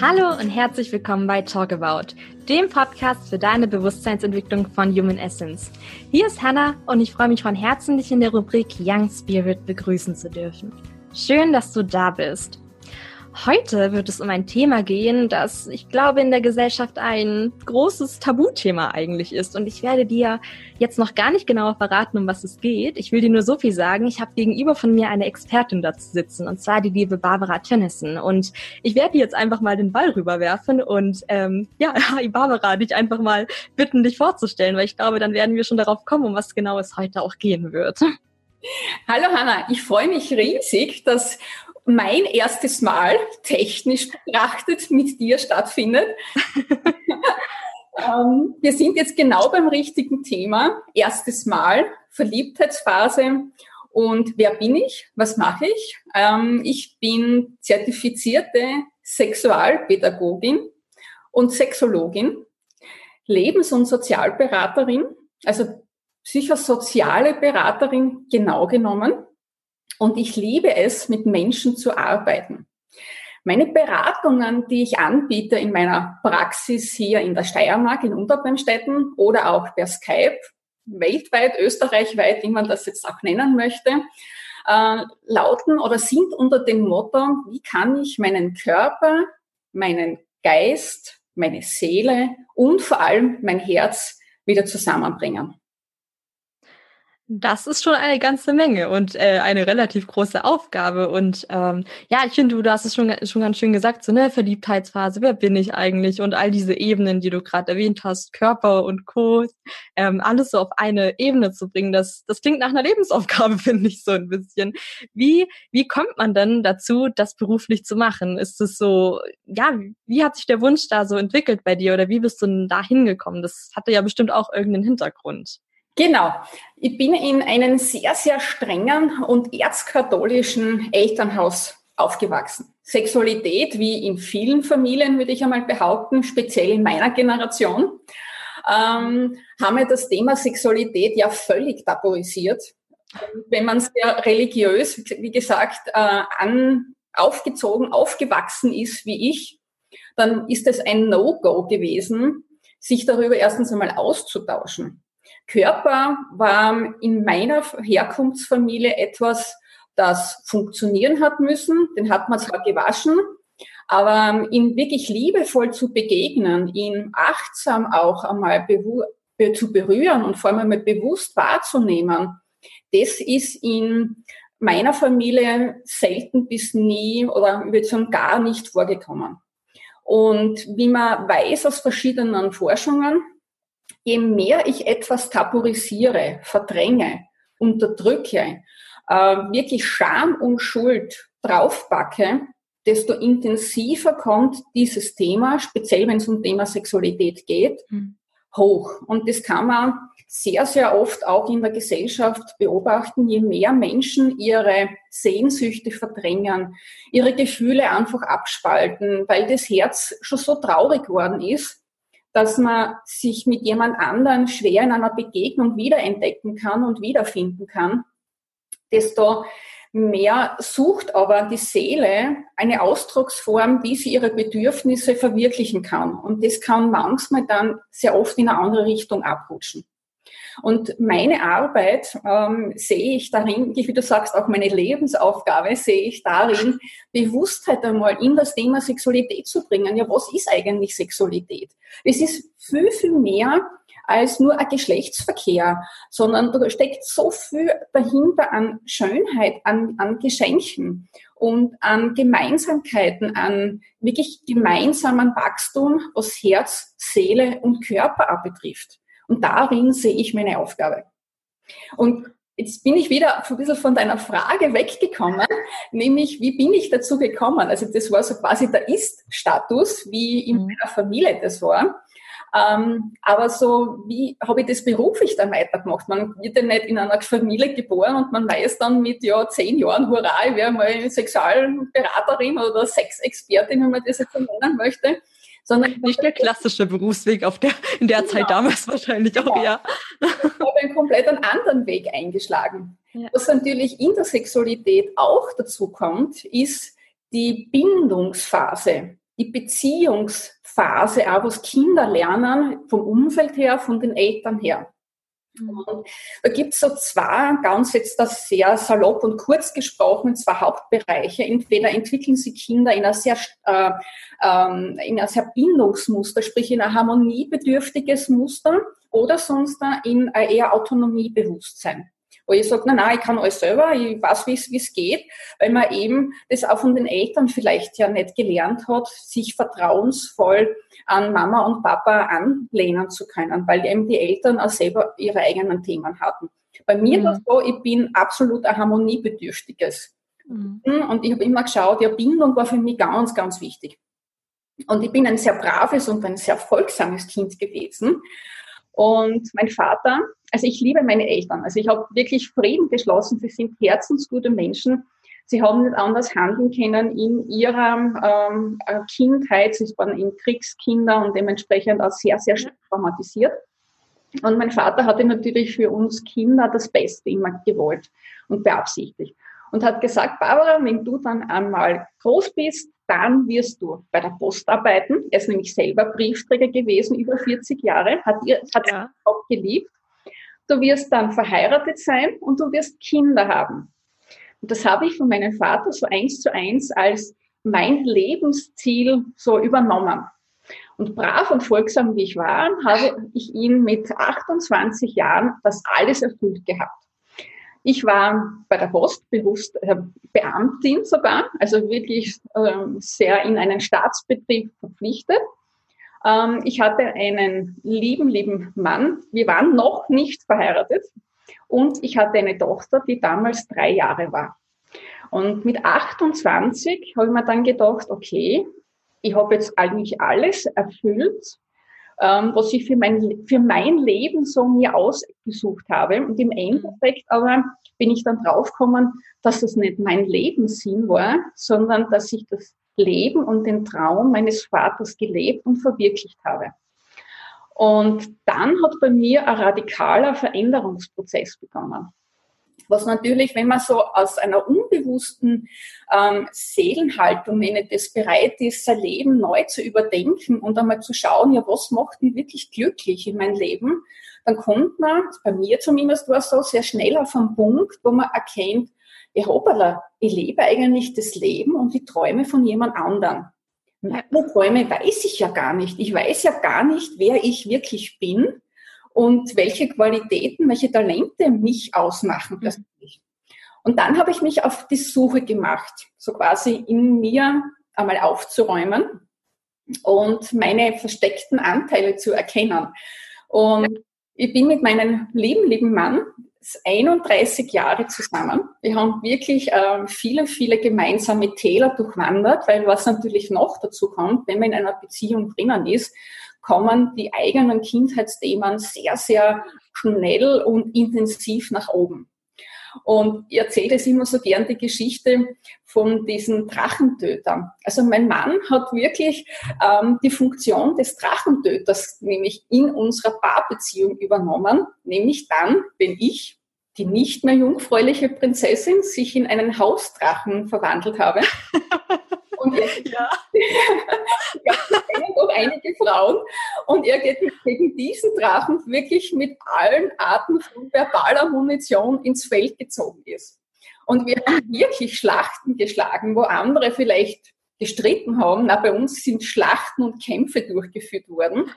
Hallo und herzlich willkommen bei Talk About, dem Podcast für deine Bewusstseinsentwicklung von Human Essence. Hier ist Hannah und ich freue mich von Herzen, dich in der Rubrik Young Spirit begrüßen zu dürfen. Schön, dass du da bist. Heute wird es um ein Thema gehen, das ich glaube in der Gesellschaft ein großes Tabuthema eigentlich ist. Und ich werde dir jetzt noch gar nicht genauer verraten, um was es geht. Ich will dir nur so viel sagen. Ich habe gegenüber von mir eine Expertin dazu sitzen, und zwar die liebe Barbara Tennyson. Und ich werde dir jetzt einfach mal den Ball rüberwerfen und ähm, ja, Barbara, dich einfach mal bitten, dich vorzustellen, weil ich glaube, dann werden wir schon darauf kommen, um was genau es heute auch gehen wird. Hallo Hanna, ich freue mich riesig, dass mein erstes Mal technisch betrachtet mit dir stattfindet. ähm, wir sind jetzt genau beim richtigen Thema. Erstes Mal, Verliebtheitsphase. Und wer bin ich? Was mache ich? Ähm, ich bin zertifizierte Sexualpädagogin und Sexologin, Lebens- und Sozialberaterin, also psychosoziale Beraterin genau genommen und ich liebe es, mit Menschen zu arbeiten. Meine Beratungen, die ich anbiete in meiner Praxis hier in der Steiermark, in Unterbremstetten oder auch per Skype, weltweit, österreichweit, wie man das jetzt auch nennen möchte, äh, lauten oder sind unter dem Motto, wie kann ich meinen Körper, meinen Geist, meine Seele und vor allem mein Herz wieder zusammenbringen. Das ist schon eine ganze Menge und äh, eine relativ große Aufgabe. Und ähm, ja, ich finde, du, du hast es schon, schon ganz schön gesagt, so eine Verliebtheitsphase, wer bin ich eigentlich? Und all diese Ebenen, die du gerade erwähnt hast, Körper und Co., ähm, alles so auf eine Ebene zu bringen, das, das klingt nach einer Lebensaufgabe, finde ich so ein bisschen. Wie, wie kommt man denn dazu, das beruflich zu machen? Ist es so, ja, wie hat sich der Wunsch da so entwickelt bei dir oder wie bist du denn da hingekommen? Das hatte ja bestimmt auch irgendeinen Hintergrund. Genau. Ich bin in einem sehr, sehr strengen und erzkatholischen Elternhaus aufgewachsen. Sexualität, wie in vielen Familien, würde ich einmal behaupten, speziell in meiner Generation, ähm, haben wir das Thema Sexualität ja völlig tabuisiert. Wenn man sehr religiös, wie gesagt, äh, an, aufgezogen, aufgewachsen ist wie ich, dann ist es ein No-Go gewesen, sich darüber erstens einmal auszutauschen. Körper war in meiner Herkunftsfamilie etwas, das funktionieren hat müssen. Den hat man zwar gewaschen, aber ihn wirklich liebevoll zu begegnen, ihn achtsam auch einmal zu berühren und vor allem einmal bewusst wahrzunehmen, das ist in meiner Familie selten bis nie oder würde sagen gar nicht vorgekommen. Und wie man weiß aus verschiedenen Forschungen, je mehr ich etwas tabuisiere, verdränge, unterdrücke, äh, wirklich Scham und Schuld draufbacke, desto intensiver kommt dieses Thema, speziell wenn es um Thema Sexualität geht, mhm. hoch. Und das kann man sehr, sehr oft auch in der Gesellschaft beobachten, je mehr Menschen ihre Sehnsüchte verdrängen, ihre Gefühle einfach abspalten, weil das Herz schon so traurig worden ist, dass man sich mit jemand anderen schwer in einer Begegnung wiederentdecken kann und wiederfinden kann, desto mehr sucht aber die Seele eine Ausdrucksform, wie sie ihre Bedürfnisse verwirklichen kann. Und das kann manchmal dann sehr oft in eine andere Richtung abrutschen. Und meine Arbeit ähm, sehe ich darin, wie du sagst, auch meine Lebensaufgabe sehe ich darin, Bewusstheit einmal in das Thema Sexualität zu bringen. Ja, was ist eigentlich Sexualität? Es ist viel, viel mehr als nur ein Geschlechtsverkehr, sondern da steckt so viel dahinter an Schönheit, an, an Geschenken und an Gemeinsamkeiten, an wirklich gemeinsamen Wachstum, was Herz, Seele und Körper auch betrifft. Und darin sehe ich meine Aufgabe. Und jetzt bin ich wieder ein bisschen von deiner Frage weggekommen, nämlich wie bin ich dazu gekommen? Also das war so quasi der Ist-Status, wie in mhm. meiner Familie das war. Ähm, aber so, wie habe ich das beruflich dann weitergemacht? Man wird ja nicht in einer Familie geboren und man weiß dann mit ja zehn Jahren, hurra, ich wäre mal Sexualberaterin oder Sexexpertin, wenn man das jetzt so nennen möchte sondern nicht der klassische Berufsweg auf der, in der genau. Zeit damals wahrscheinlich auch, genau. ja. Ich habe einen komplett anderen Weg eingeschlagen. Ja. Was natürlich in der Sexualität auch dazu kommt, ist die Bindungsphase, die Beziehungsphase, auch was Kinder lernen, vom Umfeld her, von den Eltern her. Mhm. Da gibt es so zwei, ganz jetzt das sehr salopp und kurz gesprochen, zwei Hauptbereiche. Entweder entwickeln sie Kinder in einer sehr, äh, ähm, in einer sehr Bindungsmuster, sprich in ein harmoniebedürftiges Muster oder sonst in ein eher Autonomiebewusstsein wo ich sage, nein, nein, ich kann alles selber, ich weiß, wie es geht, weil man eben das auch von den Eltern vielleicht ja nicht gelernt hat, sich vertrauensvoll an Mama und Papa anlehnen zu können, weil eben die Eltern auch selber ihre eigenen Themen hatten. Bei mir mhm. war es so, ich bin absolut ein harmoniebedürftiges. Mhm. Und ich habe immer geschaut, ja, Bindung war für mich ganz, ganz wichtig. Und ich bin ein sehr braves und ein sehr folgsames Kind gewesen. Und mein Vater, also ich liebe meine Eltern. Also ich habe wirklich Frieden geschlossen. Sie sind herzensgute Menschen. Sie haben nicht anders handeln können in ihrer ähm, äh, Kindheit. Sie waren in Kriegskinder und dementsprechend auch sehr, sehr traumatisiert. Und mein Vater hatte natürlich für uns Kinder das Beste immer gewollt und beabsichtigt. Und hat gesagt, Barbara, wenn du dann einmal groß bist, dann wirst du bei der Post arbeiten. Er ist nämlich selber Briefträger gewesen, über 40 Jahre, hat, ihr, hat ja. auch geliebt. Du wirst dann verheiratet sein und du wirst Kinder haben. Und das habe ich von meinem Vater so eins zu eins als mein Lebensziel so übernommen. Und brav und folgsam wie ich war, habe ich ihn mit 28 Jahren das alles erfüllt gehabt. Ich war bei der Post bewusst äh, Beamtin sogar, also wirklich ähm, sehr in einen Staatsbetrieb verpflichtet. Ähm, ich hatte einen lieben, lieben Mann. Wir waren noch nicht verheiratet. Und ich hatte eine Tochter, die damals drei Jahre war. Und mit 28 habe ich mir dann gedacht, okay, ich habe jetzt eigentlich alles erfüllt, ähm, was ich für mein, für mein Leben so mir ausgesucht habe. Und im Endeffekt aber bin ich dann draufgekommen, dass das nicht mein Lebenssinn war, sondern dass ich das Leben und den Traum meines Vaters gelebt und verwirklicht habe. Und dann hat bei mir ein radikaler Veränderungsprozess begonnen. Was natürlich, wenn man so aus einer unbewussten ähm, Seelenhaltung, nenne das, bereit ist, sein Leben neu zu überdenken und einmal zu schauen, ja, was macht mich wirklich glücklich in meinem Leben, dann kommt man, bei mir zumindest war es so, sehr schnell auf einen Punkt, wo man erkennt, ja, hoppala, ich lebe eigentlich das Leben und die Träume von jemand anderen. Meine Träume weiß ich ja gar nicht. Ich weiß ja gar nicht, wer ich wirklich bin und welche Qualitäten, welche Talente mich ausmachen mhm. persönlich. Und dann habe ich mich auf die Suche gemacht, so quasi in mir einmal aufzuräumen und meine versteckten Anteile zu erkennen. Und ich bin mit meinem lieben, lieben Mann 31 Jahre zusammen. Wir haben wirklich äh, viele, viele gemeinsame Täler durchwandert, weil was natürlich noch dazu kommt, wenn man in einer Beziehung drinnen ist, kommen die eigenen Kindheitsthemen sehr, sehr schnell und intensiv nach oben. Und ich erzähle es immer so gern die Geschichte von diesen Drachentötern. Also mein Mann hat wirklich ähm, die Funktion des Drachentöters nämlich in unserer Paarbeziehung übernommen, nämlich dann, wenn ich die nicht mehr jungfräuliche Prinzessin sich in einen Hausdrachen verwandelt habe. Und er, ja. ja, doch einige Frauen. Und er geht gegen diesen Drachen wirklich mit allen Arten von verbaler Munition ins Feld gezogen ist. Und wir haben wirklich Schlachten geschlagen, wo andere vielleicht gestritten haben. Na, bei uns sind Schlachten und Kämpfe durchgeführt worden.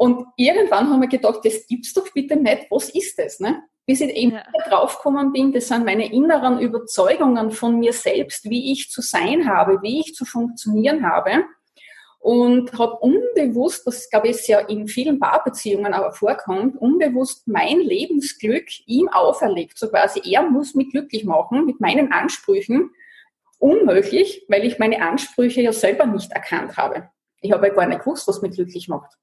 Und irgendwann haben wir gedacht, das gibt's doch bitte nicht. Was ist das? Ne? bis ich eben ja. draufgekommen bin, das sind meine inneren Überzeugungen von mir selbst, wie ich zu sein habe, wie ich zu funktionieren habe. Und habe unbewusst, das glaube ich ja in vielen Paarbeziehungen aber vorkommt, unbewusst mein Lebensglück ihm auferlegt. So quasi, er muss mich glücklich machen mit meinen Ansprüchen. Unmöglich, weil ich meine Ansprüche ja selber nicht erkannt habe. Ich habe ja gar nicht gewusst, was mich glücklich macht.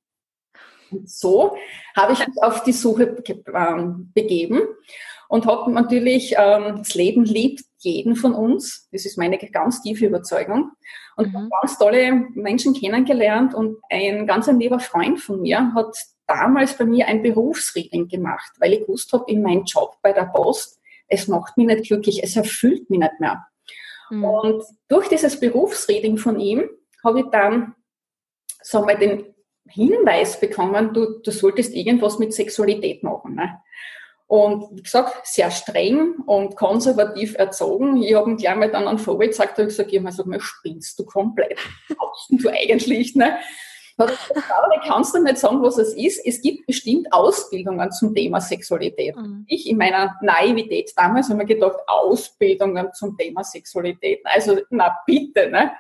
Und so habe ich mich auf die Suche ähm, begeben und habe natürlich, ähm, das Leben liebt jeden von uns. Das ist meine ganz tiefe Überzeugung. Und mhm. ganz tolle Menschen kennengelernt und ein ganz ein lieber Freund von mir hat damals bei mir ein Berufsreading gemacht, weil ich gewusst habe, in meinem Job bei der Post, es macht mich nicht glücklich, es erfüllt mich nicht mehr. Mhm. Und durch dieses Berufsreading von ihm habe ich dann, sagen wir, den Hinweis bekommen, du, du solltest irgendwas mit Sexualität machen. Ne? Und wie gesagt, sehr streng und konservativ erzogen. Ich habe ihm gleich mal dann an Vorbild gesagt, ich gesagt, ich sag mal, spinnst du komplett? Was du eigentlich, ne? Hat er gesagt, kannst du nicht sagen, was es ist. Es gibt bestimmt Ausbildungen zum Thema Sexualität. Mhm. Ich in meiner Naivität damals habe mir gedacht, Ausbildungen zum Thema Sexualität. Also, na bitte, ne?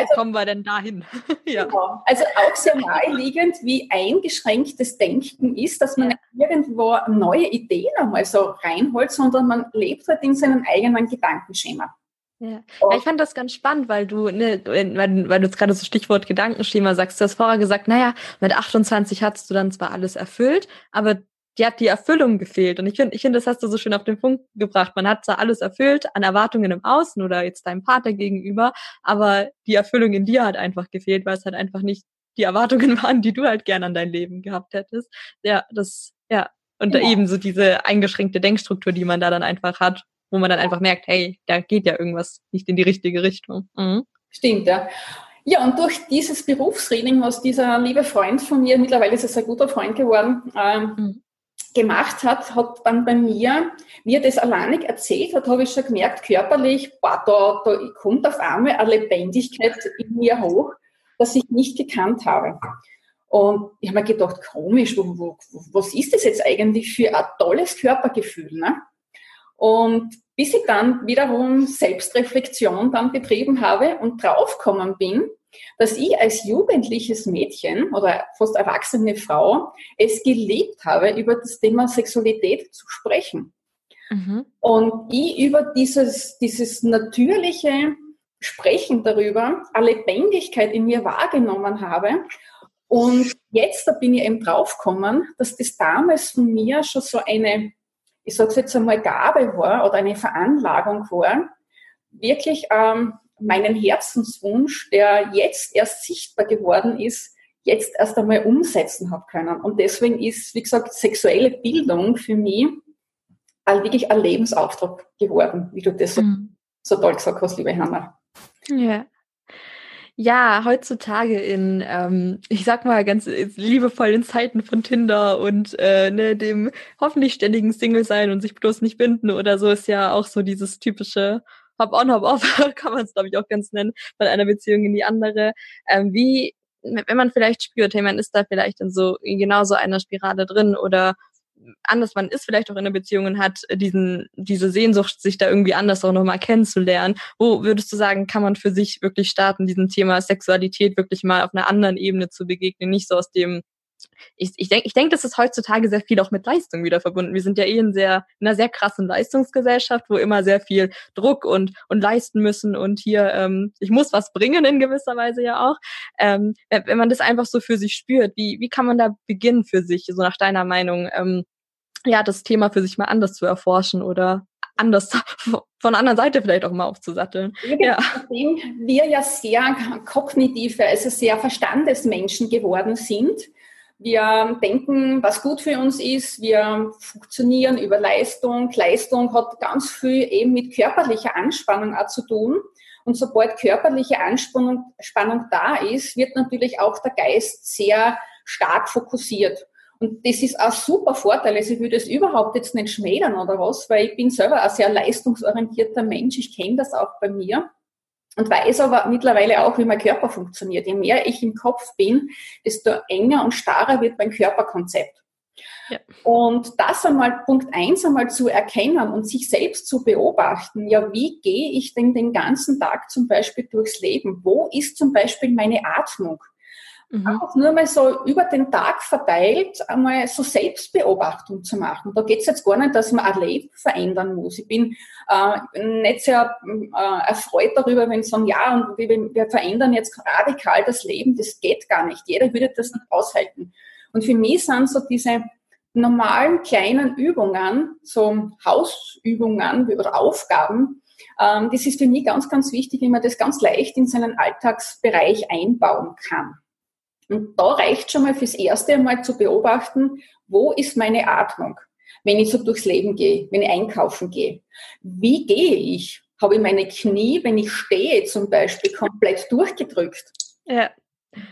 Also, kommen wir denn dahin? ja. Genau. Also auch sehr naheliegend, wie eingeschränktes Denken ist, dass man ja. irgendwo neue Ideen einmal so reinholt, sondern man lebt halt in seinem eigenen Gedankenschema. Ja. ja. ich fand das ganz spannend, weil du, ne, weil, weil du jetzt gerade so Stichwort Gedankenschema sagst, du hast vorher gesagt, naja, mit 28 hast du dann zwar alles erfüllt, aber die hat die Erfüllung gefehlt. Und ich finde, ich finde, das hast du so schön auf den Punkt gebracht. Man hat zwar alles erfüllt an Erwartungen im Außen oder jetzt deinem Partner gegenüber, aber die Erfüllung in dir hat einfach gefehlt, weil es halt einfach nicht die Erwartungen waren, die du halt gern an dein Leben gehabt hättest. Ja, das, ja. Und ja. eben so diese eingeschränkte Denkstruktur, die man da dann einfach hat, wo man dann einfach merkt, hey, da geht ja irgendwas nicht in die richtige Richtung. Mhm. Stimmt, ja. Ja, und durch dieses Berufsreading, was dieser liebe Freund von mir, mittlerweile ist er ein guter Freund geworden, ähm, mhm gemacht hat, hat dann bei mir, wie er das alleinig erzählt hat, habe ich schon gemerkt, körperlich, boah, da, da kommt auf einmal eine Lebendigkeit in mir hoch, das ich nicht gekannt habe. Und ich habe mir gedacht, komisch, wo, wo, was ist das jetzt eigentlich für ein tolles Körpergefühl? Ne? Und bis ich dann wiederum Selbstreflexion dann betrieben habe und draufgekommen bin, dass ich als jugendliches Mädchen oder fast erwachsene Frau es geliebt habe, über das Thema Sexualität zu sprechen. Mhm. Und ich über dieses, dieses natürliche Sprechen darüber eine Lebendigkeit in mir wahrgenommen habe. Und jetzt, da bin ich eben draufgekommen, dass das damals von mir schon so eine, ich sage jetzt einmal, Gabe war oder eine Veranlagung war, wirklich ähm, meinen Herzenswunsch, der jetzt erst sichtbar geworden ist, jetzt erst einmal umsetzen habe können. Und deswegen ist, wie gesagt, sexuelle Bildung für mich wirklich ein Lebensauftrag geworden, wie du das mhm. so toll gesagt hast, liebe Hanna. Ja. Ja, heutzutage in, ähm, ich sag mal ganz liebevollen Zeiten von Tinder und äh, ne, dem hoffentlich ständigen Single sein und sich bloß nicht binden oder so ist ja auch so dieses typische Hop-on, Hop-off, kann man es, glaube ich, auch ganz nennen, von einer Beziehung in die andere. Ähm, wie, wenn man vielleicht spürt, hey, man ist da vielleicht in so, in genau so einer Spirale drin oder anders, man ist vielleicht auch in einer Beziehung und hat diesen, diese Sehnsucht, sich da irgendwie anders auch nochmal kennenzulernen. Wo würdest du sagen, kann man für sich wirklich starten, diesem Thema Sexualität wirklich mal auf einer anderen Ebene zu begegnen, nicht so aus dem ich, ich denke, ich denk, das ist heutzutage sehr viel auch mit Leistung wieder verbunden. Wir sind ja eh in, sehr, in einer sehr krassen Leistungsgesellschaft, wo immer sehr viel Druck und, und leisten müssen und hier, ähm, ich muss was bringen in gewisser Weise ja auch. Ähm, wenn man das einfach so für sich spürt, wie, wie kann man da beginnen für sich, so nach deiner Meinung, ähm, ja, das Thema für sich mal anders zu erforschen oder anders von der anderen Seite vielleicht auch mal aufzusatteln. Ja. Nachdem wir ja sehr kognitive, also sehr Verstandesmenschen geworden sind, wir denken, was gut für uns ist. Wir funktionieren über Leistung. Leistung hat ganz viel eben mit körperlicher Anspannung auch zu tun. Und sobald körperliche Anspannung Spannung da ist, wird natürlich auch der Geist sehr stark fokussiert. Und das ist auch super Vorteil. Also ich würde es überhaupt jetzt nicht schmälern oder was, weil ich bin selber ein sehr leistungsorientierter Mensch. Ich kenne das auch bei mir und weiß aber mittlerweile auch, wie mein Körper funktioniert. Je mehr ich im Kopf bin, desto enger und starrer wird mein Körperkonzept. Ja. Und das einmal Punkt eins einmal zu erkennen und sich selbst zu beobachten, ja, wie gehe ich denn den ganzen Tag zum Beispiel durchs Leben? Wo ist zum Beispiel meine Atmung? Mhm. Einfach nur mal so über den Tag verteilt einmal so Selbstbeobachtung zu machen. Da geht es jetzt gar nicht, dass man ein Leben verändern muss. Ich bin äh, nicht sehr äh, erfreut darüber, wenn sie sagen, ja, und wir, wir verändern jetzt radikal das Leben. Das geht gar nicht. Jeder würde das nicht aushalten. Und für mich sind so diese normalen kleinen Übungen, so Hausübungen oder Aufgaben, ähm, das ist für mich ganz, ganz wichtig, wie man das ganz leicht in seinen Alltagsbereich einbauen kann. Und da reicht schon mal fürs Erste einmal zu beobachten, wo ist meine Atmung, wenn ich so durchs Leben gehe, wenn ich einkaufen gehe. Wie gehe ich? habe ich meine Knie, wenn ich stehe zum Beispiel, komplett durchgedrückt. Ja.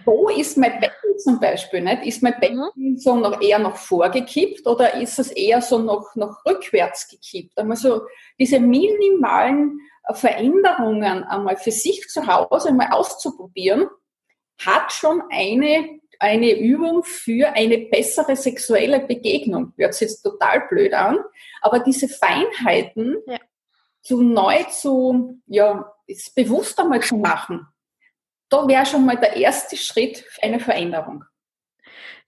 Wo ist mein Becken zum Beispiel? Nicht? Ist mein Becken mhm. so noch eher noch vorgekippt oder ist es eher so noch, noch rückwärts gekippt? Also diese minimalen Veränderungen einmal für sich zu Hause mal auszuprobieren, hat schon eine, eine Übung für eine bessere sexuelle Begegnung. Hört sich jetzt total blöd an, aber diese Feinheiten ja. zu neu zu, ja, bewusst einmal zu machen, da wäre schon mal der erste Schritt für eine Veränderung.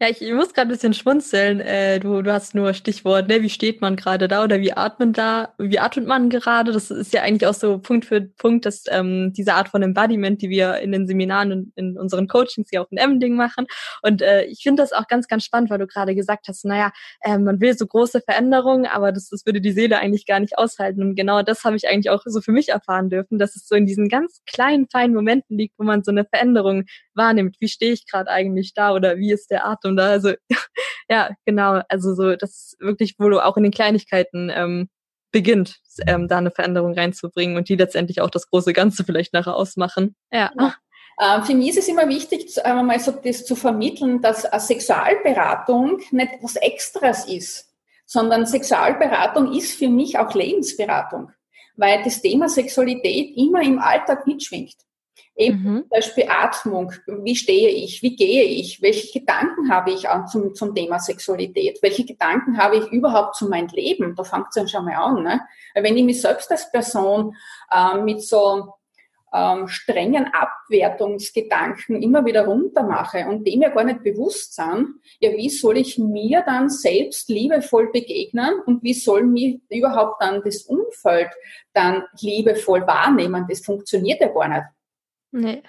Ja, ich, ich muss gerade ein bisschen schmunzeln. Äh, du, du hast nur Stichwort, ne, wie steht man gerade da oder wie atmet da, wie atmet man gerade? Das ist ja eigentlich auch so Punkt für Punkt, dass ähm, diese Art von Embodiment, die wir in den Seminaren und in unseren Coachings ja auch in Emmending machen. Und äh, ich finde das auch ganz, ganz spannend, weil du gerade gesagt hast, naja, äh, man will so große Veränderungen, aber das, das würde die Seele eigentlich gar nicht aushalten. Und genau das habe ich eigentlich auch so für mich erfahren dürfen, dass es so in diesen ganz kleinen, feinen Momenten liegt, wo man so eine Veränderung wahrnimmt. Wie stehe ich gerade eigentlich da oder wie ist der Atem da? Also ja, genau. Also so, das ist wirklich, wo du auch in den Kleinigkeiten ähm, beginnt, ähm, da eine Veränderung reinzubringen und die letztendlich auch das große Ganze vielleicht nachher ausmachen. Ja. ja. Ähm, für mich ist es immer wichtig, äh, mal so das zu vermitteln, dass eine Sexualberatung nicht was Extras ist, sondern Sexualberatung ist für mich auch Lebensberatung, weil das Thema Sexualität immer im Alltag mitschwingt. Eben mhm. zum Beispiel Atmung, wie stehe ich, wie gehe ich, welche Gedanken habe ich an zum, zum Thema Sexualität, welche Gedanken habe ich überhaupt zu meinem Leben, da fängt es dann schon mal an. Ne? Wenn ich mich selbst als Person äh, mit so ähm, strengen Abwertungsgedanken immer wieder runtermache und dem ja gar nicht bewusst sind, ja, wie soll ich mir dann selbst liebevoll begegnen und wie soll mir überhaupt dann das Umfeld dann liebevoll wahrnehmen? Das funktioniert ja gar nicht. Nee.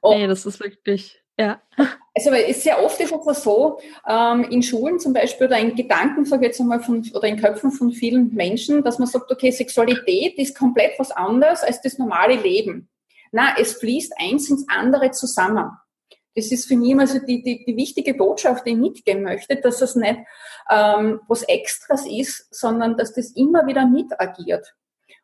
Und nee, das ist wirklich, ja. Also es ist sehr oft ist es so, ähm, in Schulen zum Beispiel oder in Gedanken, sage ich jetzt einmal, von, oder in Köpfen von vielen Menschen, dass man sagt, okay, Sexualität ist komplett was anderes als das normale Leben. Na, es fließt eins ins andere zusammen. Das ist für mich immer so die, die, die wichtige Botschaft, die ich mitgeben möchte, dass es nicht ähm, was Extras ist, sondern dass das immer wieder mitagiert.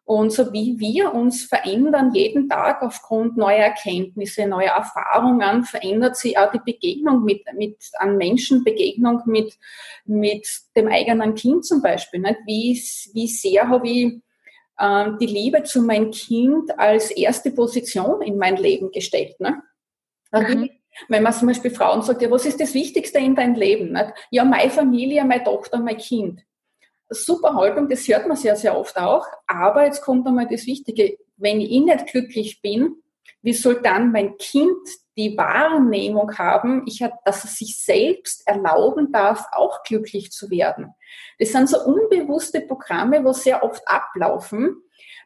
Und so wie wir uns verändern jeden Tag aufgrund neuer Erkenntnisse, neuer Erfahrungen, verändert sich auch die Begegnung mit, mit an Menschen, Begegnung mit, mit dem eigenen Kind zum Beispiel. Nicht? Wie, wie sehr habe ich äh, die Liebe zu meinem Kind als erste Position in mein Leben gestellt. Ne? Mhm. Wenn man zum Beispiel Frauen sagt, ja, was ist das Wichtigste in deinem Leben? Nicht? Ja, meine Familie, meine Tochter, mein Kind super Haltung, das hört man sehr, sehr oft auch. Aber jetzt kommt einmal das Wichtige. Wenn ich nicht glücklich bin, wie soll dann mein Kind die Wahrnehmung haben, ich dass es sich selbst erlauben darf, auch glücklich zu werden? Das sind so unbewusste Programme, wo sehr oft ablaufen,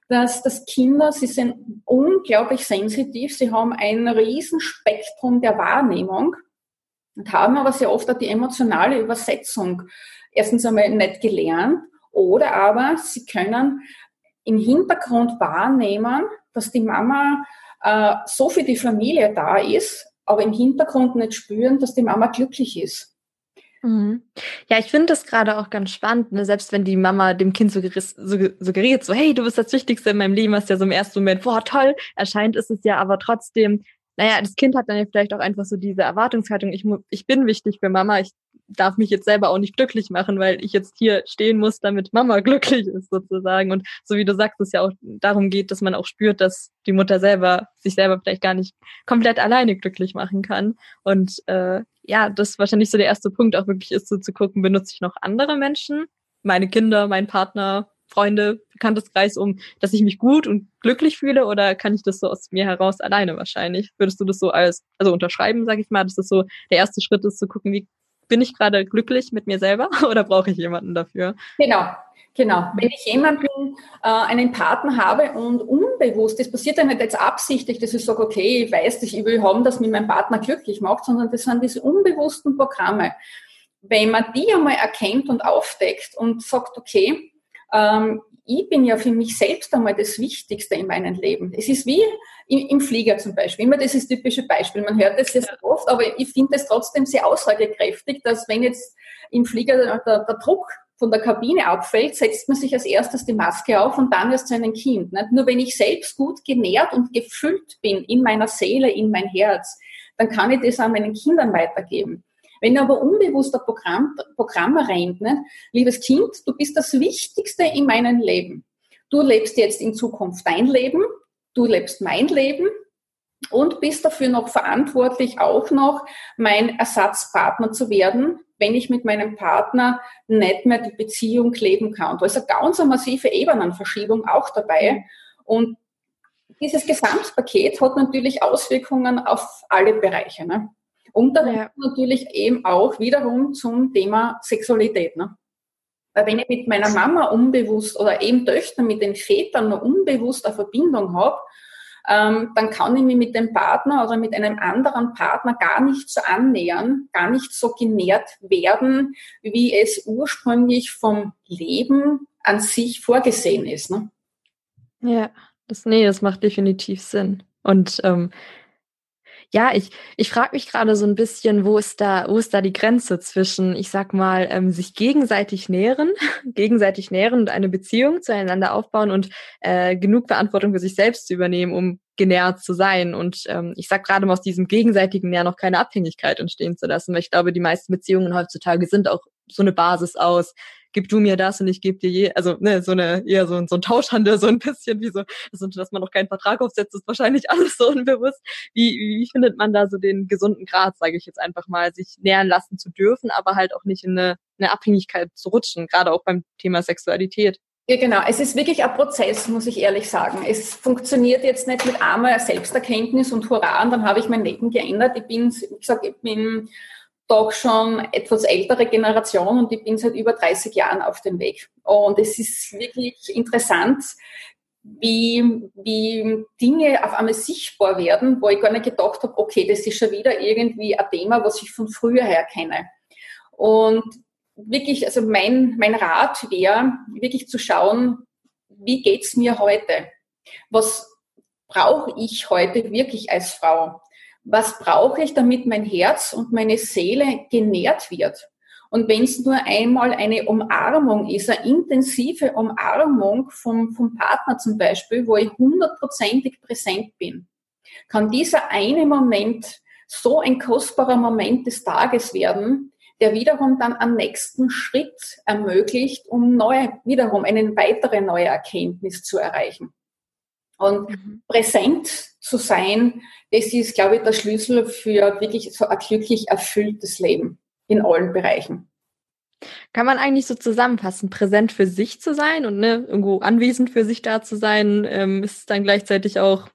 dass das Kinder, sie sind unglaublich sensitiv, sie haben ein Riesenspektrum der Wahrnehmung und haben aber sehr oft auch die emotionale Übersetzung erstens einmal nicht gelernt oder aber sie können im Hintergrund wahrnehmen, dass die Mama äh, so für die Familie da ist, aber im Hintergrund nicht spüren, dass die Mama glücklich ist. Mhm. Ja, ich finde das gerade auch ganz spannend, ne? selbst wenn die Mama dem Kind suggeriert, so, hey, du bist das Wichtigste in meinem Leben, was ja so im ersten Moment, boah, toll, erscheint ist es ja aber trotzdem, naja, das Kind hat dann ja vielleicht auch einfach so diese Erwartungshaltung, ich, ich bin wichtig für Mama, ich darf mich jetzt selber auch nicht glücklich machen, weil ich jetzt hier stehen muss, damit Mama glücklich ist sozusagen. Und so wie du sagst, es ja auch darum geht, dass man auch spürt, dass die Mutter selber sich selber vielleicht gar nicht komplett alleine glücklich machen kann. Und äh, ja, das wahrscheinlich so der erste Punkt auch wirklich ist, so zu gucken, benutze ich noch andere Menschen, meine Kinder, mein Partner, Freunde, Bekannteskreis, um, dass ich mich gut und glücklich fühle oder kann ich das so aus mir heraus alleine wahrscheinlich? Würdest du das so als, also unterschreiben, sage ich mal, dass das so der erste Schritt ist, zu gucken, wie bin ich gerade glücklich mit mir selber oder brauche ich jemanden dafür? Genau, Genau. Wenn ich jemanden, äh, einen Partner habe und unbewusst, das passiert ja nicht jetzt absichtlich, dass ich sage, okay, ich weiß, ich will haben, dass mich mein Partner glücklich macht, sondern das sind diese unbewussten Programme. Wenn man die einmal erkennt und aufdeckt und sagt, okay, ähm, ich bin ja für mich selbst einmal das Wichtigste in meinem Leben. Es ist wie im, Flieger zum Beispiel. Immer das ist das typische Beispiel. Man hört das jetzt ja. oft, aber ich finde es trotzdem sehr aussagekräftig, dass wenn jetzt im Flieger der, der Druck von der Kabine abfällt, setzt man sich als erstes die Maske auf und dann erst seinen Kind. Nicht? Nur wenn ich selbst gut genährt und gefüllt bin in meiner Seele, in mein Herz, dann kann ich das an meinen Kindern weitergeben. Wenn aber unbewusster Programm, Programm rennt, nicht? liebes Kind, du bist das Wichtigste in meinem Leben. Du lebst jetzt in Zukunft dein Leben, du lebst mein Leben und bist dafür noch verantwortlich, auch noch mein Ersatzpartner zu werden, wenn ich mit meinem Partner nicht mehr die Beziehung leben kann. Da ist eine ganz massive Ebenenverschiebung auch dabei. Und dieses Gesamtpaket hat natürlich Auswirkungen auf alle Bereiche. Ne? Und dann ja. natürlich eben auch wiederum zum Thema Sexualität. Ne? Weil wenn ich mit meiner Mama unbewusst oder eben Töchter mit den Vätern noch unbewusst eine Verbindung habe, ähm, dann kann ich mich mit dem Partner oder mit einem anderen Partner gar nicht so annähern, gar nicht so genährt werden, wie es ursprünglich vom Leben an sich vorgesehen ist. Ne? Ja, das, nee, das macht definitiv Sinn. Und ähm, ja, ich, ich frage mich gerade so ein bisschen, wo ist da, wo ist da die Grenze zwischen, ich sag mal, ähm, sich gegenseitig nähren, gegenseitig nähren und eine Beziehung zueinander aufbauen und äh, genug Verantwortung für sich selbst zu übernehmen, um genährt zu sein. Und ähm, ich sag gerade mal aus diesem gegenseitigen Nähren noch keine Abhängigkeit entstehen zu lassen, weil ich glaube, die meisten Beziehungen heutzutage sind auch so eine Basis aus gib du mir das und ich gebe dir je, also ne, so eine eher so, so ein Tauschhandel, so ein bisschen wie so, also, dass man noch keinen Vertrag aufsetzt, ist wahrscheinlich alles so unbewusst. Wie, wie, wie findet man da so den gesunden Grad, sage ich jetzt einfach mal, sich nähern lassen zu dürfen, aber halt auch nicht in eine, eine Abhängigkeit zu rutschen, gerade auch beim Thema Sexualität. Ja, genau. Es ist wirklich ein Prozess, muss ich ehrlich sagen. Es funktioniert jetzt nicht mit einmal Selbsterkenntnis und Hurra, und dann habe ich mein Leben geändert. Ich bin, wie gesagt, ich bin doch schon etwas ältere Generation und ich bin seit über 30 Jahren auf dem Weg. Und es ist wirklich interessant, wie, wie Dinge auf einmal sichtbar werden, wo ich gar nicht gedacht habe, okay, das ist schon wieder irgendwie ein Thema, was ich von früher her kenne. Und wirklich, also mein, mein Rat wäre, wirklich zu schauen, wie geht's mir heute? Was brauche ich heute wirklich als Frau? Was brauche ich, damit mein Herz und meine Seele genährt wird. Und wenn es nur einmal eine Umarmung ist, eine intensive Umarmung vom, vom Partner zum Beispiel, wo ich hundertprozentig präsent bin, kann dieser eine Moment so ein kostbarer Moment des Tages werden, der wiederum dann am nächsten Schritt ermöglicht, um neue, wiederum eine weitere neue Erkenntnis zu erreichen. Und mhm. präsent zu sein, das ist, glaube ich, der Schlüssel für wirklich so ein glücklich erfülltes Leben in allen Bereichen. Kann man eigentlich so zusammenfassen, präsent für sich zu sein und ne, irgendwo anwesend für sich da zu sein, ähm, ist dann gleichzeitig auch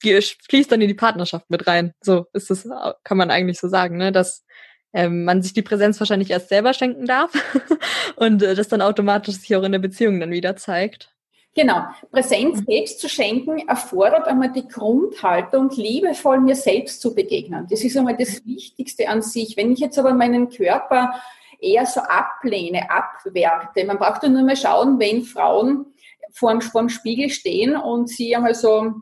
fließt dann in die Partnerschaft mit rein. So ist das, kann man eigentlich so sagen, ne, dass ähm, man sich die Präsenz wahrscheinlich erst selber schenken darf und äh, das dann automatisch sich auch in der Beziehung dann wieder zeigt. Genau. Präsenz mhm. selbst zu schenken erfordert einmal die Grundhaltung, liebevoll mir selbst zu begegnen. Das ist einmal das Wichtigste an sich. Wenn ich jetzt aber meinen Körper eher so ablehne, abwerte, man braucht ja nur mal schauen, wenn Frauen vorm, vorm Spiegel stehen und sie einmal so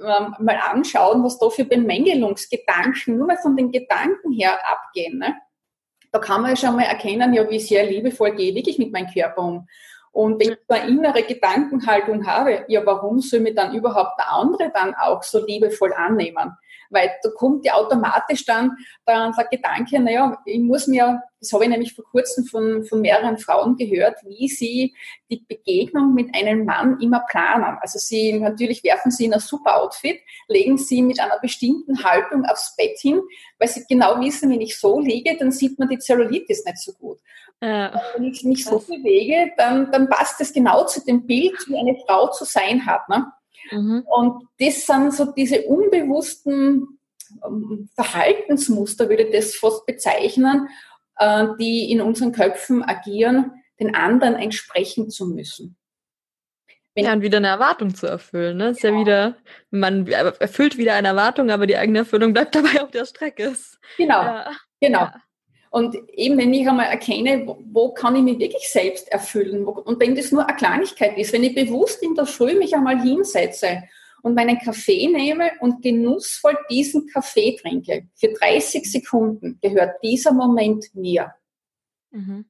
ähm, mal anschauen, was da für Bemängelungsgedanken nur mal von den Gedanken her abgehen. Ne? Da kann man ja schon mal erkennen, ja, wie sehr liebevoll gehe ich mit meinem Körper um. Und wenn ich eine innere Gedankenhaltung habe, ja, warum soll mir dann überhaupt der andere dann auch so liebevoll annehmen? Weil da kommt ja automatisch dann der, der Gedanke, naja, ich muss mir, das habe ich nämlich vor kurzem von, von mehreren Frauen gehört, wie sie die Begegnung mit einem Mann immer planen. Also sie, natürlich werfen sie in ein super Outfit, legen sie mit einer bestimmten Haltung aufs Bett hin, weil sie genau wissen, wenn ich so liege, dann sieht man die Zellulitis nicht so gut. Ja. Wenn ich mich so bewege, dann, dann passt es genau zu dem Bild, wie eine Frau zu sein hat. Ne? Mhm. Und das sind so diese unbewussten ähm, Verhaltensmuster, würde ich das fast bezeichnen, äh, die in unseren Köpfen agieren, den anderen entsprechen zu müssen. Wenn ja, und wieder eine Erwartung zu erfüllen. Ne? Ist ja genau. wieder, man erfüllt wieder eine Erwartung, aber die eigene Erfüllung bleibt dabei auf der Strecke. Genau, ja. genau. Ja. Und eben, wenn ich einmal erkenne, wo, wo kann ich mich wirklich selbst erfüllen? und wenn das nur eine Kleinigkeit ist, wenn ich bewusst in der Früh mich einmal hinsetze und meinen Kaffee nehme und genussvoll diesen Kaffee trinke, für 30 Sekunden gehört dieser Moment mir. Mhm.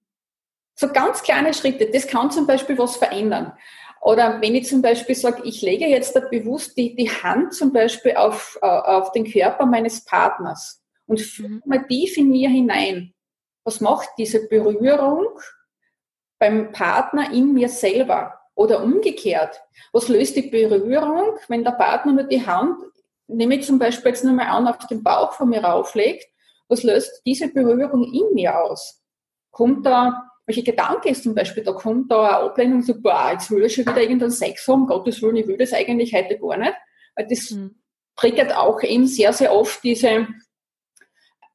So ganz kleine Schritte, das kann zum Beispiel was verändern. Oder wenn ich zum Beispiel sage, ich lege jetzt bewusst die, die Hand zum Beispiel auf, äh, auf den Körper meines Partners und fühle mhm. mal tief in mir hinein. Was macht diese Berührung beim Partner in mir selber? Oder umgekehrt. Was löst die Berührung, wenn der Partner nur die Hand, nehme ich zum Beispiel jetzt nochmal an, auf den Bauch von mir rauflegt, was löst diese Berührung in mir aus? Kommt da welche Gedanke ist zum Beispiel, da kommt da eine Ablehnung, so, boah, jetzt will ich schon wieder irgendeinen Sex haben, Gottes Willen, ich will das eigentlich heute gar nicht. Weil das mhm. triggert auch eben sehr, sehr oft diese,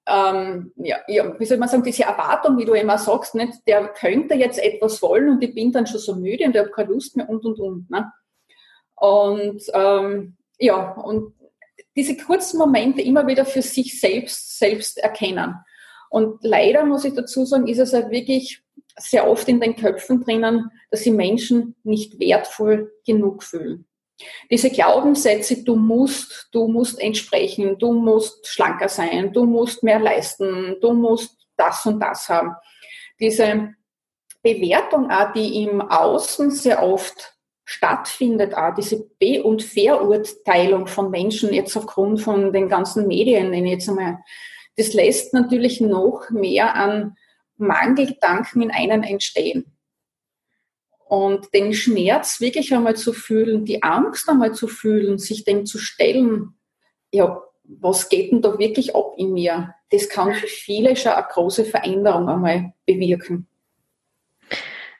ähm, ja, ja, wie soll man sagen, diese Erwartung, wie du immer sagst, nicht, der könnte jetzt etwas wollen und ich bin dann schon so müde und ich habe keine Lust mehr und und und. Ne? Und ähm, ja, und diese kurzen Momente immer wieder für sich selbst, selbst erkennen. Und leider muss ich dazu sagen, ist es halt wirklich sehr oft in den Köpfen drinnen, dass sie Menschen nicht wertvoll genug fühlen. Diese Glaubenssätze, du musst, du musst entsprechen, du musst schlanker sein, du musst mehr leisten, du musst das und das haben. Diese Bewertung auch, die im Außen sehr oft stattfindet, auch diese Be- und Verurteilung von Menschen jetzt aufgrund von den ganzen Medien, jetzt einmal, das lässt natürlich noch mehr an Mangelgedanken in einem entstehen. Und den Schmerz wirklich einmal zu fühlen, die Angst einmal zu fühlen, sich dem zu stellen, ja, was geht denn da wirklich ab in mir? Das kann für viele schon eine große Veränderung einmal bewirken.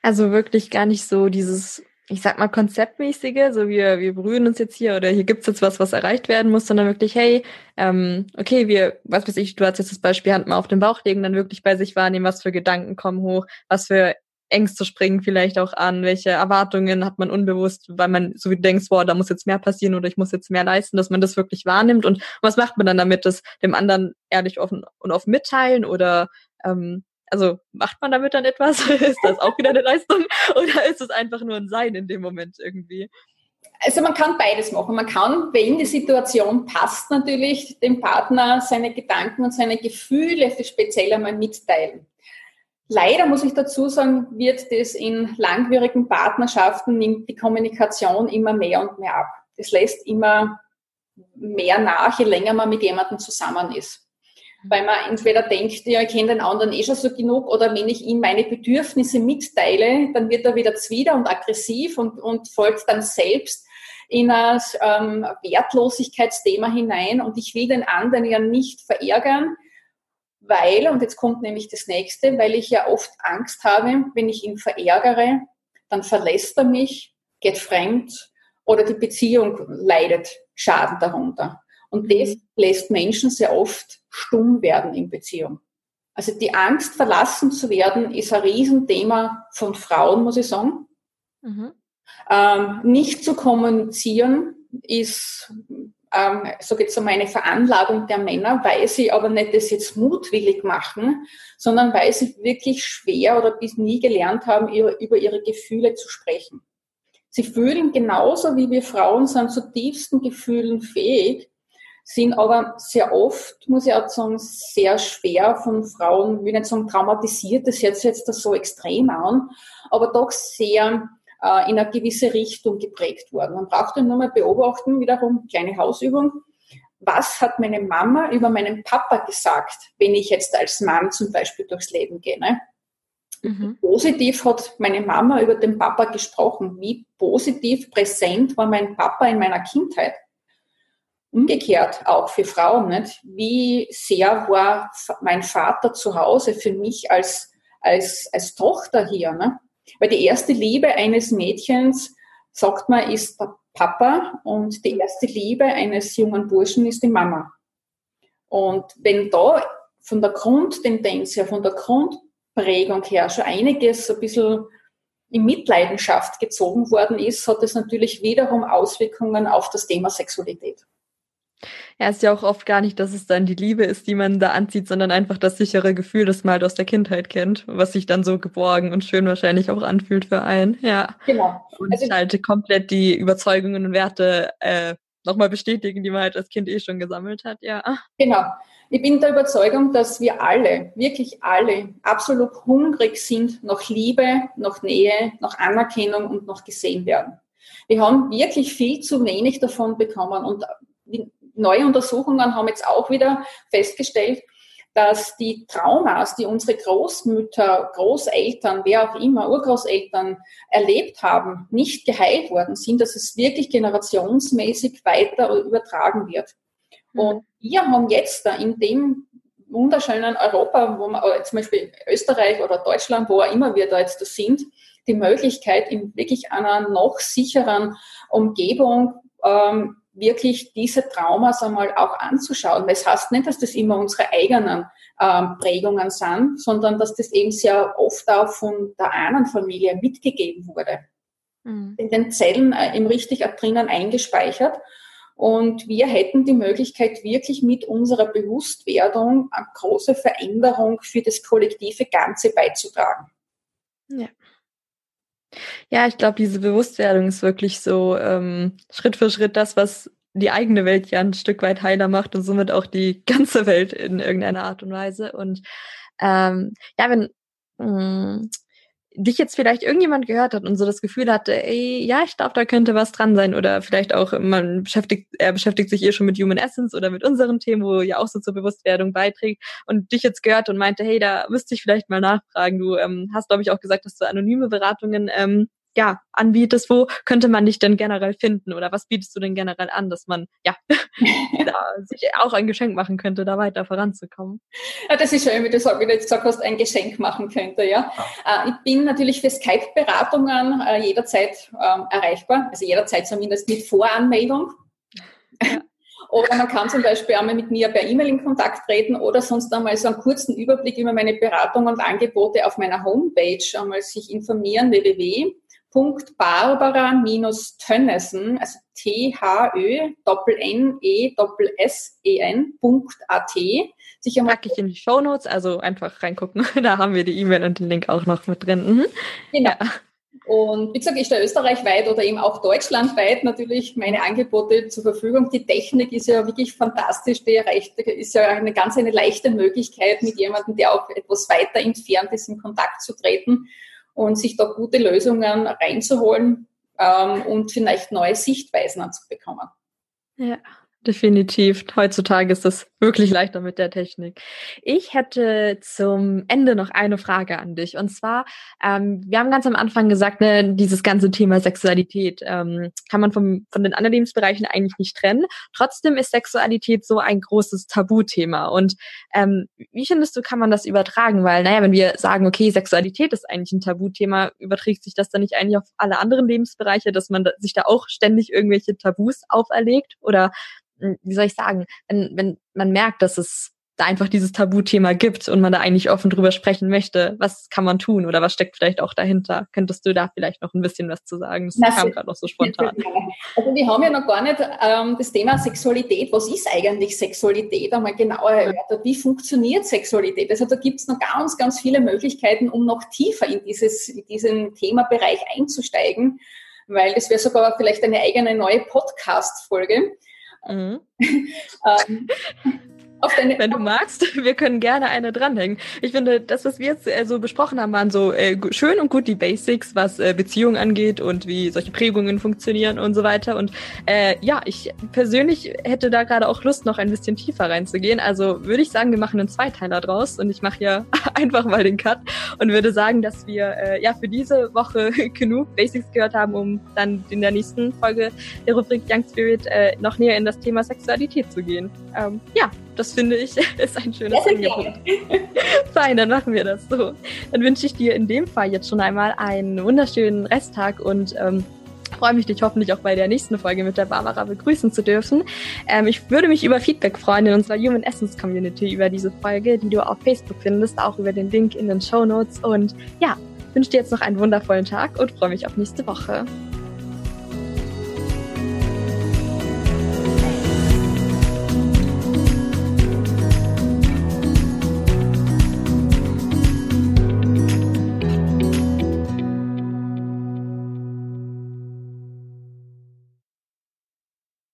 Also wirklich gar nicht so dieses ich sag mal, konzeptmäßige, so wir, wir berühren uns jetzt hier oder hier gibt's jetzt was, was erreicht werden muss, sondern wirklich, hey, ähm, okay, wir, was weiß ich, du hast jetzt das Beispiel Hand mal auf den Bauch legen, dann wirklich bei sich wahrnehmen, was für Gedanken kommen hoch, was für Ängste springen vielleicht auch an, welche Erwartungen hat man unbewusst, weil man so wie du denkst, boah, da muss jetzt mehr passieren oder ich muss jetzt mehr leisten, dass man das wirklich wahrnimmt und was macht man dann damit, das dem anderen ehrlich offen und offen mitteilen oder ähm, also macht man damit dann etwas? ist das auch wieder eine Leistung? Oder ist es einfach nur ein Sein in dem Moment irgendwie? Also man kann beides machen. Man kann, wenn die Situation passt, natürlich dem Partner seine Gedanken und seine Gefühle speziell einmal mitteilen. Leider muss ich dazu sagen, wird das in langwierigen Partnerschaften, nimmt die Kommunikation immer mehr und mehr ab. Das lässt immer mehr nach, je länger man mit jemandem zusammen ist weil man entweder denkt, ja, ich kenne den anderen eh schon so genug, oder wenn ich ihm meine Bedürfnisse mitteile, dann wird er wieder zwider und aggressiv und, und folgt dann selbst in ein ähm, Wertlosigkeitsthema hinein. Und ich will den anderen ja nicht verärgern, weil, und jetzt kommt nämlich das nächste, weil ich ja oft Angst habe, wenn ich ihn verärgere, dann verlässt er mich, geht fremd oder die Beziehung leidet Schaden darunter. Und das mhm. lässt Menschen sehr oft stumm werden in Beziehung. Also die Angst, verlassen zu werden, ist ein Riesenthema von Frauen, muss ich sagen. Mhm. Ähm, nicht zu kommunizieren ist, ähm, so geht es um eine Veranlagung der Männer, weil sie aber nicht das jetzt mutwillig machen, sondern weil sie wirklich schwer oder bis nie gelernt haben, über, ihre Gefühle zu sprechen. Sie fühlen genauso wie wir Frauen sind zu tiefsten Gefühlen fähig, sind aber sehr oft, muss ich auch sagen, sehr schwer von Frauen, will nicht sagen traumatisiert, das hört sich jetzt so extrem an, aber doch sehr äh, in eine gewisse Richtung geprägt worden. Man braucht dann nur mal beobachten, wiederum kleine Hausübung. Was hat meine Mama über meinen Papa gesagt, wenn ich jetzt als Mann zum Beispiel durchs Leben gehe? Ne? Mhm. Positiv hat meine Mama über den Papa gesprochen. Wie positiv präsent war mein Papa in meiner Kindheit? umgekehrt auch für Frauen, nicht? Wie sehr war mein Vater zu Hause für mich als, als, als Tochter hier, ne? Weil die erste Liebe eines Mädchens, sagt man, ist der Papa und die erste Liebe eines jungen Burschen ist die Mama. Und wenn da von der Grundtendenz her, von der Grundprägung her schon einiges ein bisschen in Mitleidenschaft gezogen worden ist, hat es natürlich wiederum Auswirkungen auf das Thema Sexualität. Ja, ist ja auch oft gar nicht, dass es dann die Liebe ist, die man da anzieht, sondern einfach das sichere Gefühl, das man halt aus der Kindheit kennt, was sich dann so geborgen und schön wahrscheinlich auch anfühlt für einen. Ja. Genau. Und also, halt komplett die Überzeugungen und Werte äh, nochmal bestätigen, die man halt als Kind eh schon gesammelt hat, ja. Genau. Ich bin der Überzeugung, dass wir alle, wirklich alle, absolut hungrig sind nach Liebe, nach Nähe, nach Anerkennung und nach gesehen werden. Wir haben wirklich viel zu wenig davon bekommen und neue Untersuchungen haben jetzt auch wieder festgestellt, dass die Traumas, die unsere Großmütter, Großeltern, wer auch immer, Urgroßeltern erlebt haben, nicht geheilt worden sind, dass es wirklich generationsmäßig weiter übertragen wird. Mhm. Und wir haben jetzt da in dem wunderschönen Europa, wo man zum Beispiel Österreich oder Deutschland, wo auch immer wir da jetzt sind, die Möglichkeit, in wirklich einer noch sicheren Umgebung ähm, wirklich diese Traumas einmal auch anzuschauen. Weil es heißt nicht, dass das immer unsere eigenen ähm, Prägungen sind, sondern dass das eben sehr oft auch von der anderen Familie mitgegeben wurde. Mhm. In den Zellen äh, im richtig drinnen eingespeichert. Und wir hätten die Möglichkeit, wirklich mit unserer Bewusstwerdung eine große Veränderung für das kollektive Ganze beizutragen. Ja. Ja, ich glaube, diese Bewusstwerdung ist wirklich so ähm, Schritt für Schritt das, was die eigene Welt ja ein Stück weit heiler macht und somit auch die ganze Welt in irgendeiner Art und Weise. Und ähm, ja, wenn mh, mm, dich jetzt vielleicht irgendjemand gehört hat und so das Gefühl hatte, ey, ja, ich glaube, da könnte was dran sein oder vielleicht auch man beschäftigt, er beschäftigt sich eh schon mit Human Essence oder mit unseren Themen, wo ja auch so zur Bewusstwerdung beiträgt und dich jetzt gehört und meinte, hey, da müsste ich vielleicht mal nachfragen. Du ähm, hast, glaube ich, auch gesagt, dass du anonyme Beratungen ähm, ja, anbietest, wo könnte man dich denn generell finden oder was bietest du denn generell an, dass man ja sich auch ein Geschenk machen könnte, da weiter voranzukommen? Ja, das ist schön, wie du, wie du jetzt gesagt hast, ein Geschenk machen könnte, ja. ja. Äh, ich bin natürlich für Skype-Beratungen äh, jederzeit ähm, erreichbar, also jederzeit zumindest mit Voranmeldung. Ja. Oder man kann zum Beispiel einmal mit mir per E-Mail in Kontakt treten oder sonst einmal so einen kurzen Überblick über meine Beratung und Angebote auf meiner Homepage einmal sich informieren, www Barbara-Tönnesen, also T-H-Ö, Doppel-N-E-Doppel-S-E-N.at. Sicher mal. Packe ich in die Show Notes, also einfach reingucken. Da haben wir die E-Mail und den Link auch noch mit drin. Mhm. Genau. Ja. Und wie gesagt, ich stelle österreichweit oder eben auch deutschlandweit natürlich meine Angebote zur Verfügung. Die Technik ist ja wirklich fantastisch, die erreicht, ist ja eine ganz eine leichte Möglichkeit, mit jemandem, der auch etwas weiter entfernt ist, in Kontakt zu treten und sich da gute Lösungen reinzuholen ähm, und vielleicht neue Sichtweisen anzubekommen. Ja, definitiv. Heutzutage ist das wirklich leichter mit der Technik. Ich hätte zum Ende noch eine Frage an dich. Und zwar, ähm, wir haben ganz am Anfang gesagt, ne, dieses ganze Thema Sexualität ähm, kann man vom, von den anderen Lebensbereichen eigentlich nicht trennen. Trotzdem ist Sexualität so ein großes Tabuthema. Und ähm, wie findest du, kann man das übertragen? Weil, naja, wenn wir sagen, okay, Sexualität ist eigentlich ein Tabuthema, überträgt sich das dann nicht eigentlich auf alle anderen Lebensbereiche, dass man sich da auch ständig irgendwelche Tabus auferlegt? Oder wie soll ich sagen, wenn, wenn man merkt, dass es da einfach dieses Tabuthema gibt und man da eigentlich offen drüber sprechen möchte, was kann man tun oder was steckt vielleicht auch dahinter? Könntest du da vielleicht noch ein bisschen was zu sagen? Das, das kam gerade noch so spontan. Also wir haben ja noch gar nicht ähm, das Thema Sexualität. Was ist eigentlich Sexualität? Einmal genauer erörtert. Wie funktioniert Sexualität? Also da gibt es noch ganz, ganz viele Möglichkeiten, um noch tiefer in, dieses, in diesen Themabereich einzusteigen, weil das wäre sogar vielleicht eine eigene neue Podcast-Folge. Mhm. ähm, wenn du magst, wir können gerne eine dranhängen. Ich finde, das, was wir jetzt äh, so besprochen haben, waren so äh, schön und gut die Basics, was äh, Beziehungen angeht und wie solche Prägungen funktionieren und so weiter. Und äh, ja, ich persönlich hätte da gerade auch Lust, noch ein bisschen tiefer reinzugehen. Also würde ich sagen, wir machen einen Zweiteiler draus und ich mache hier einfach mal den Cut und würde sagen, dass wir äh, ja für diese Woche genug Basics gehört haben, um dann in der nächsten Folge der Rubrik Young Spirit äh, noch näher in das Thema Sexualität zu gehen. Ähm, ja, das finde ich ist ein schönes Angebot. Fein, dann machen wir das so. Dann wünsche ich dir in dem Fall jetzt schon einmal einen wunderschönen Resttag und ähm, freue mich, dich hoffentlich auch bei der nächsten Folge mit der Barbara begrüßen zu dürfen. Ähm, ich würde mich über Feedback freuen in unserer Human Essence Community über diese Folge, die du auf Facebook findest, auch über den Link in den Show Notes. Und ja, wünsche dir jetzt noch einen wundervollen Tag und freue mich auf nächste Woche.